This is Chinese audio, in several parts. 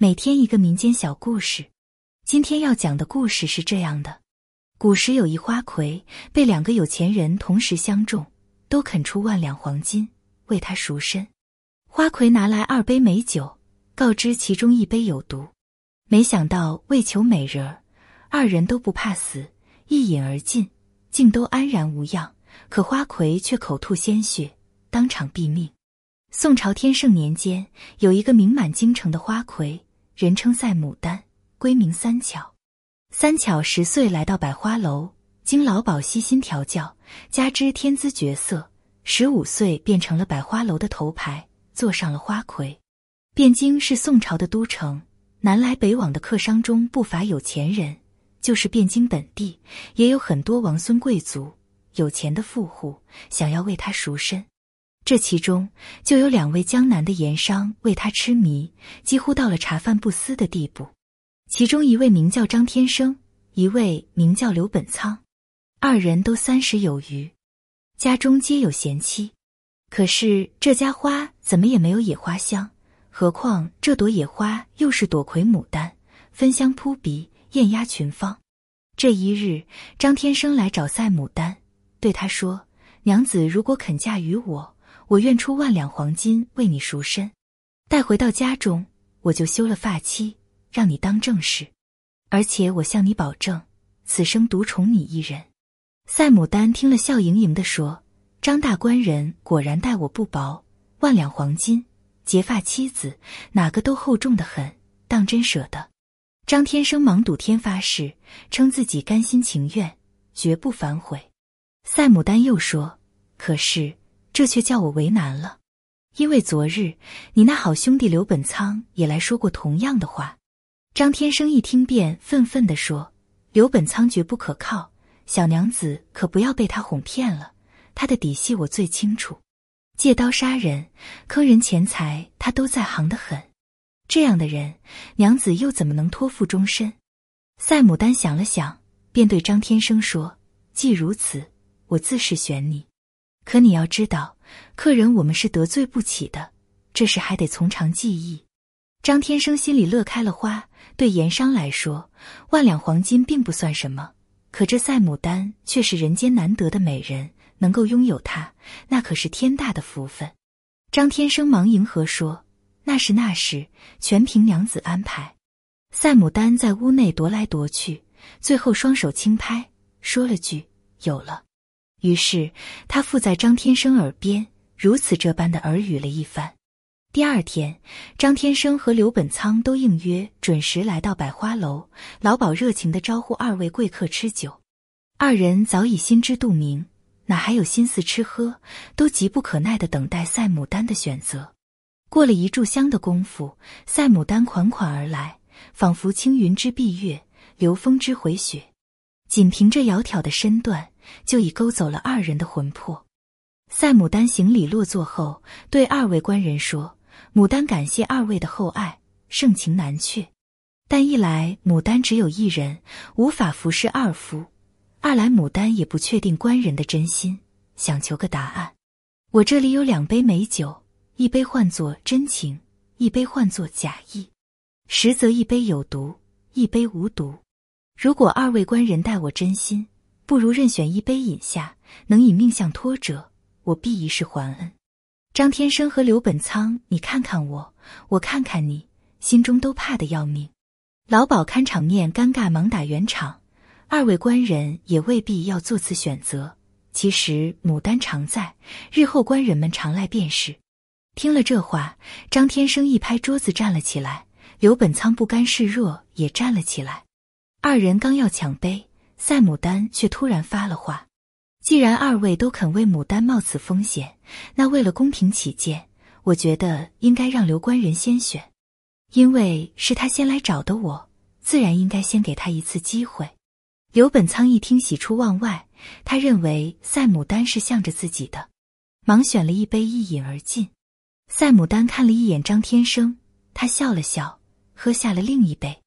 每天一个民间小故事。今天要讲的故事是这样的：古时有一花魁，被两个有钱人同时相中，都肯出万两黄金为他赎身。花魁拿来二杯美酒，告知其中一杯有毒。没想到为求美人儿，二人都不怕死，一饮而尽，竟都安然无恙。可花魁却口吐鲜血，当场毙命。宋朝天圣年间，有一个名满京城的花魁，人称赛牡丹，闺名三巧。三巧十岁来到百花楼，经老鸨悉心调教，加之天资绝色，十五岁便成了百花楼的头牌，坐上了花魁。汴京是宋朝的都城，南来北往的客商中不乏有钱人，就是汴京本地也有很多王孙贵族。有钱的富户想要为他赎身，这其中就有两位江南的盐商为他痴迷，几乎到了茶饭不思的地步。其中一位名叫张天生，一位名叫刘本仓，二人都三十有余，家中皆有贤妻。可是这家花怎么也没有野花香，何况这朵野花又是朵魁牡丹，芬香扑鼻，艳压群芳。这一日，张天生来找赛牡丹。对他说：“娘子如果肯嫁与我，我愿出万两黄金为你赎身。待回到家中，我就休了发妻，让你当正室。而且我向你保证，此生独宠你一人。”赛牡丹听了，笑盈盈地说：“张大官人果然待我不薄，万两黄金，结发妻子，哪个都厚重的很，当真舍得。”张天生忙赌天发誓，称自己甘心情愿，绝不反悔。赛牡丹又说：“可是这却叫我为难了，因为昨日你那好兄弟刘本仓也来说过同样的话。”张天生一听便愤愤地说：“刘本仓绝不可靠，小娘子可不要被他哄骗了。他的底细我最清楚，借刀杀人、坑人钱财，他都在行的很。这样的人，娘子又怎么能托付终身？”赛牡丹想了想，便对张天生说：“既如此。”我自是选你，可你要知道，客人我们是得罪不起的，这事还得从长计议。张天生心里乐开了花，对盐商来说，万两黄金并不算什么，可这赛牡丹却是人间难得的美人，能够拥有她，那可是天大的福分。张天生忙迎合说：“那是那是，全凭娘子安排。”赛牡丹在屋内踱来踱去，最后双手轻拍，说了句：“有了。”于是他附在张天生耳边，如此这般的耳语了一番。第二天，张天生和刘本仓都应约准时来到百花楼，老鸨热情地招呼二位贵客吃酒。二人早已心知肚明，哪还有心思吃喝，都急不可耐地等待赛牡丹的选择。过了一炷香的功夫，赛牡丹款款而来，仿佛青云之蔽月，流风之回雪，仅凭这窈窕的身段。就已勾走了二人的魂魄。赛牡丹行礼落座后，对二位官人说：“牡丹感谢二位的厚爱，盛情难却。但一来牡丹只有一人，无法服侍二夫；二来牡丹也不确定官人的真心，想求个答案。我这里有两杯美酒，一杯唤作真情，一杯唤作假意。实则一杯有毒，一杯无毒。如果二位官人待我真心。”不如任选一杯饮下，能以命相托者，我必一世还恩。张天生和刘本仓，你看看我，我看看你，心中都怕得要命。老鸨看场面尴尬，忙打圆场。二位官人也未必要做此选择。其实牡丹常在，日后官人们常来便是。听了这话，张天生一拍桌子站了起来，刘本仓不甘示弱也站了起来。二人刚要抢杯。赛牡丹却突然发了话：“既然二位都肯为牡丹冒此风险，那为了公平起见，我觉得应该让刘官人先选，因为是他先来找的我，自然应该先给他一次机会。”刘本仓一听，喜出望外，他认为赛牡丹是向着自己的，忙选了一杯一饮而尽。赛牡丹看了一眼张天生，他笑了笑，喝下了另一杯。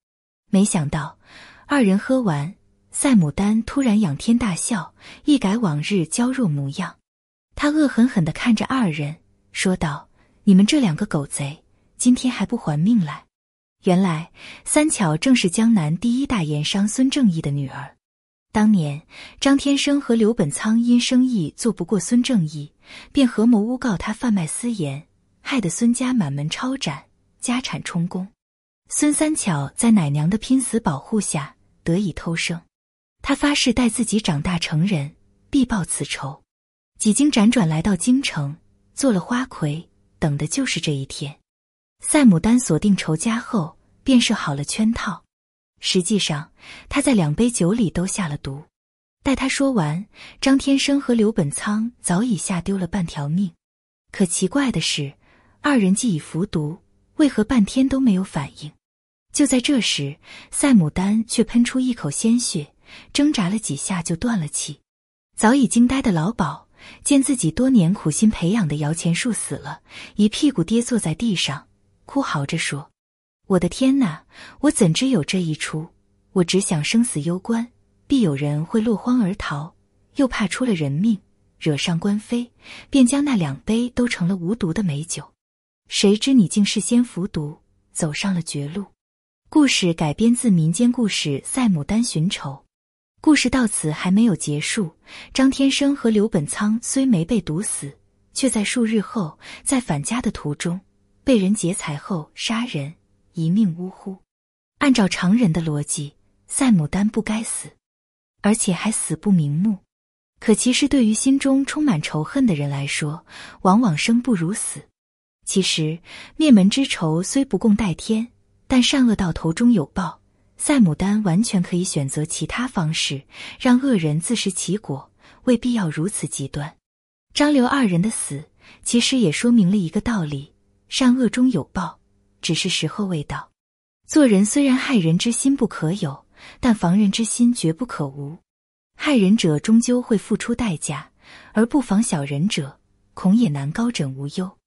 没想到二人喝完。赛牡丹突然仰天大笑，一改往日娇弱模样，他恶狠狠地看着二人，说道：“你们这两个狗贼，今天还不还命来！”原来三巧正是江南第一大盐商孙正义的女儿。当年张天生和刘本仓因生意做不过孙正义，便合谋诬告他贩卖私盐，害得孙家满门抄斩，家产充公。孙三巧在奶娘的拼死保护下得以偷生，他发誓待自己长大成人，必报此仇。几经辗转来到京城，做了花魁，等的就是这一天。赛牡丹锁定仇家后，便设好了圈套。实际上，他在两杯酒里都下了毒。待他说完，张天生和刘本仓早已吓丢了半条命。可奇怪的是，二人既已服毒，为何半天都没有反应？就在这时，赛牡丹却喷出一口鲜血，挣扎了几下就断了气。早已惊呆的老鸨见自己多年苦心培养的摇钱树死了，一屁股跌坐在地上。哭嚎着说：“我的天哪！我怎知有这一出？我只想生死攸关，必有人会落荒而逃，又怕出了人命，惹上官非，便将那两杯都成了无毒的美酒。谁知你竟事先服毒，走上了绝路。”故事改编自民间故事《赛牡丹寻仇》。故事到此还没有结束。张天生和刘本仓虽没被毒死，却在数日后在返家的途中。被人劫财后杀人，一命呜呼。按照常人的逻辑，赛牡丹不该死，而且还死不瞑目。可其实，对于心中充满仇恨的人来说，往往生不如死。其实，灭门之仇虽不共戴天，但善恶到头终有报。赛牡丹完全可以选择其他方式，让恶人自食其果，未必要如此极端。张刘二人的死，其实也说明了一个道理。善恶终有报，只是时候未到。做人虽然害人之心不可有，但防人之心绝不可无。害人者终究会付出代价，而不防小人者，恐也难高枕无忧。